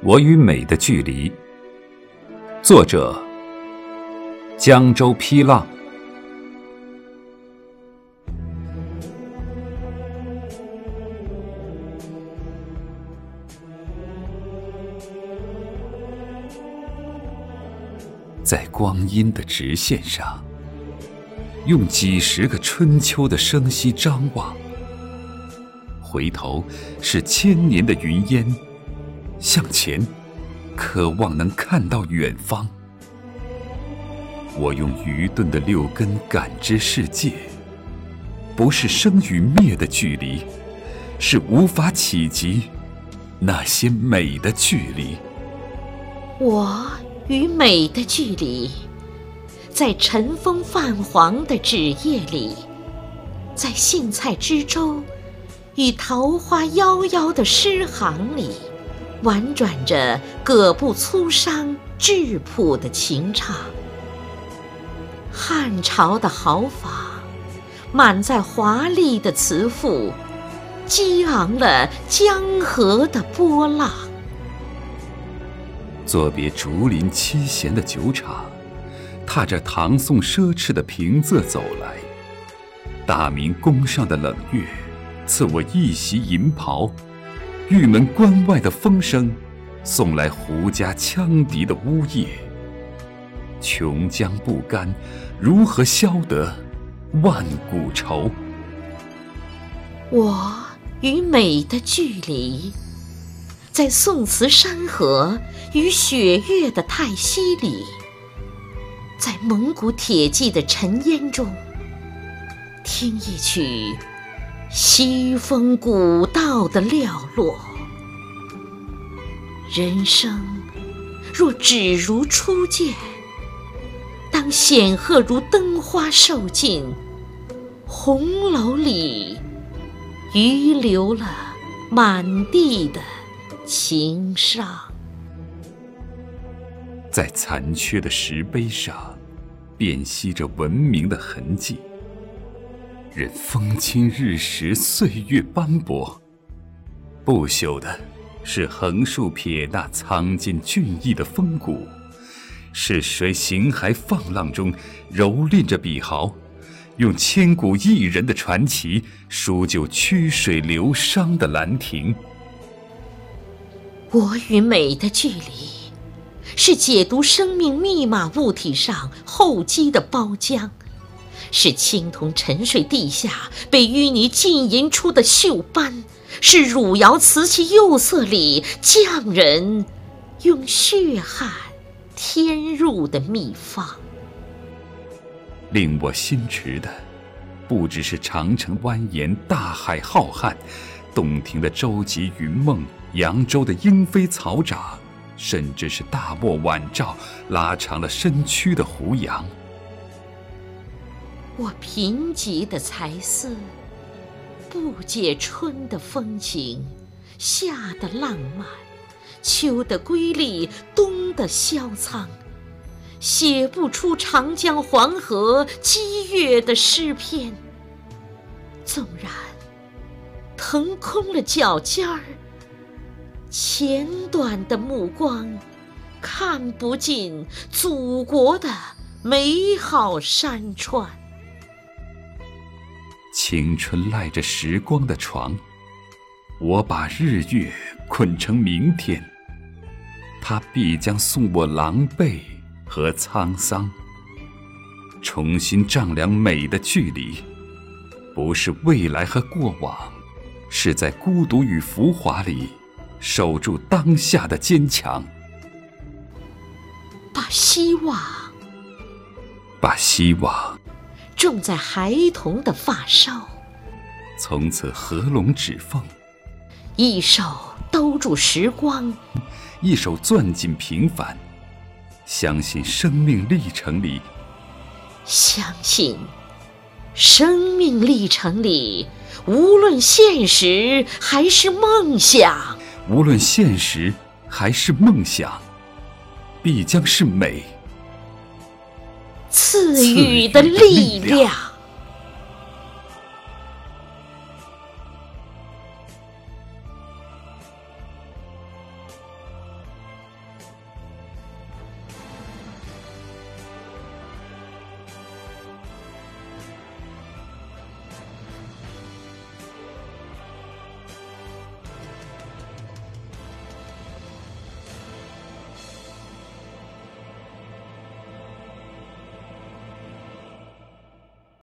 我与美的距离，作者：江州批浪。在光阴的直线上，用几十个春秋的生息张望，回头是千年的云烟。向前，渴望能看到远方。我用愚钝的六根感知世界，不是生与灭的距离，是无法企及那些美的距离。我与美的距离，在尘封泛黄的纸页里，在荇菜之舟与桃花夭夭的诗行里。婉转着葛布粗商、质朴的情唱，汉朝的豪放，满载华丽的词赋，激昂了江河的波浪。作别竹林七贤的酒厂，踏着唐宋奢侈的平仄走来，大明宫上的冷月，赐我一袭银袍。玉门关外的风声，送来胡家羌笛的呜咽。琼浆不甘，如何消得万古愁？我与美的距离，在宋词山河与雪月的叹息里，在蒙古铁骑的尘烟中，听一曲。西风古道的寥落，人生若只如初见，当显赫如灯花受尽，红楼里余留了满地的情伤，在残缺的石碑上，辨析着文明的痕迹。任风侵日蚀，岁月斑驳，不朽的是横竖撇捺苍劲俊逸的风骨，是谁形骸放浪中蹂躏着笔毫，用千古一人的传奇书就曲水流觞的兰亭。我与美的距离，是解读生命密码物体上厚积的包浆。是青铜沉睡地下被淤泥浸淫出的锈斑，是汝窑瓷器釉色里匠人用血汗添入的秘方。令我心驰的，不只是长城蜿蜒、大海浩瀚，洞庭的舟楫云梦、扬州的莺飞草长，甚至是大漠晚照拉长了身躯的胡杨。我贫瘠的才思，不解春的风情，夏的浪漫，秋的瑰丽，冬的萧苍，写不出长江黄河激越的诗篇。纵然腾空了脚尖儿，浅短的目光，看不尽祖国的美好山川。青春赖着时光的床，我把日月捆成明天，它必将送我狼狈和沧桑。重新丈量美的距离，不是未来和过往，是在孤独与浮华里守住当下的坚强。把希望，把希望。种在孩童的发梢，从此合拢指缝，一手兜住时光，一手攥紧平凡。相信生命历程里，相信生命历程里，无论现实还是梦想，无论现实还是梦想，必将是美。赐予的力量。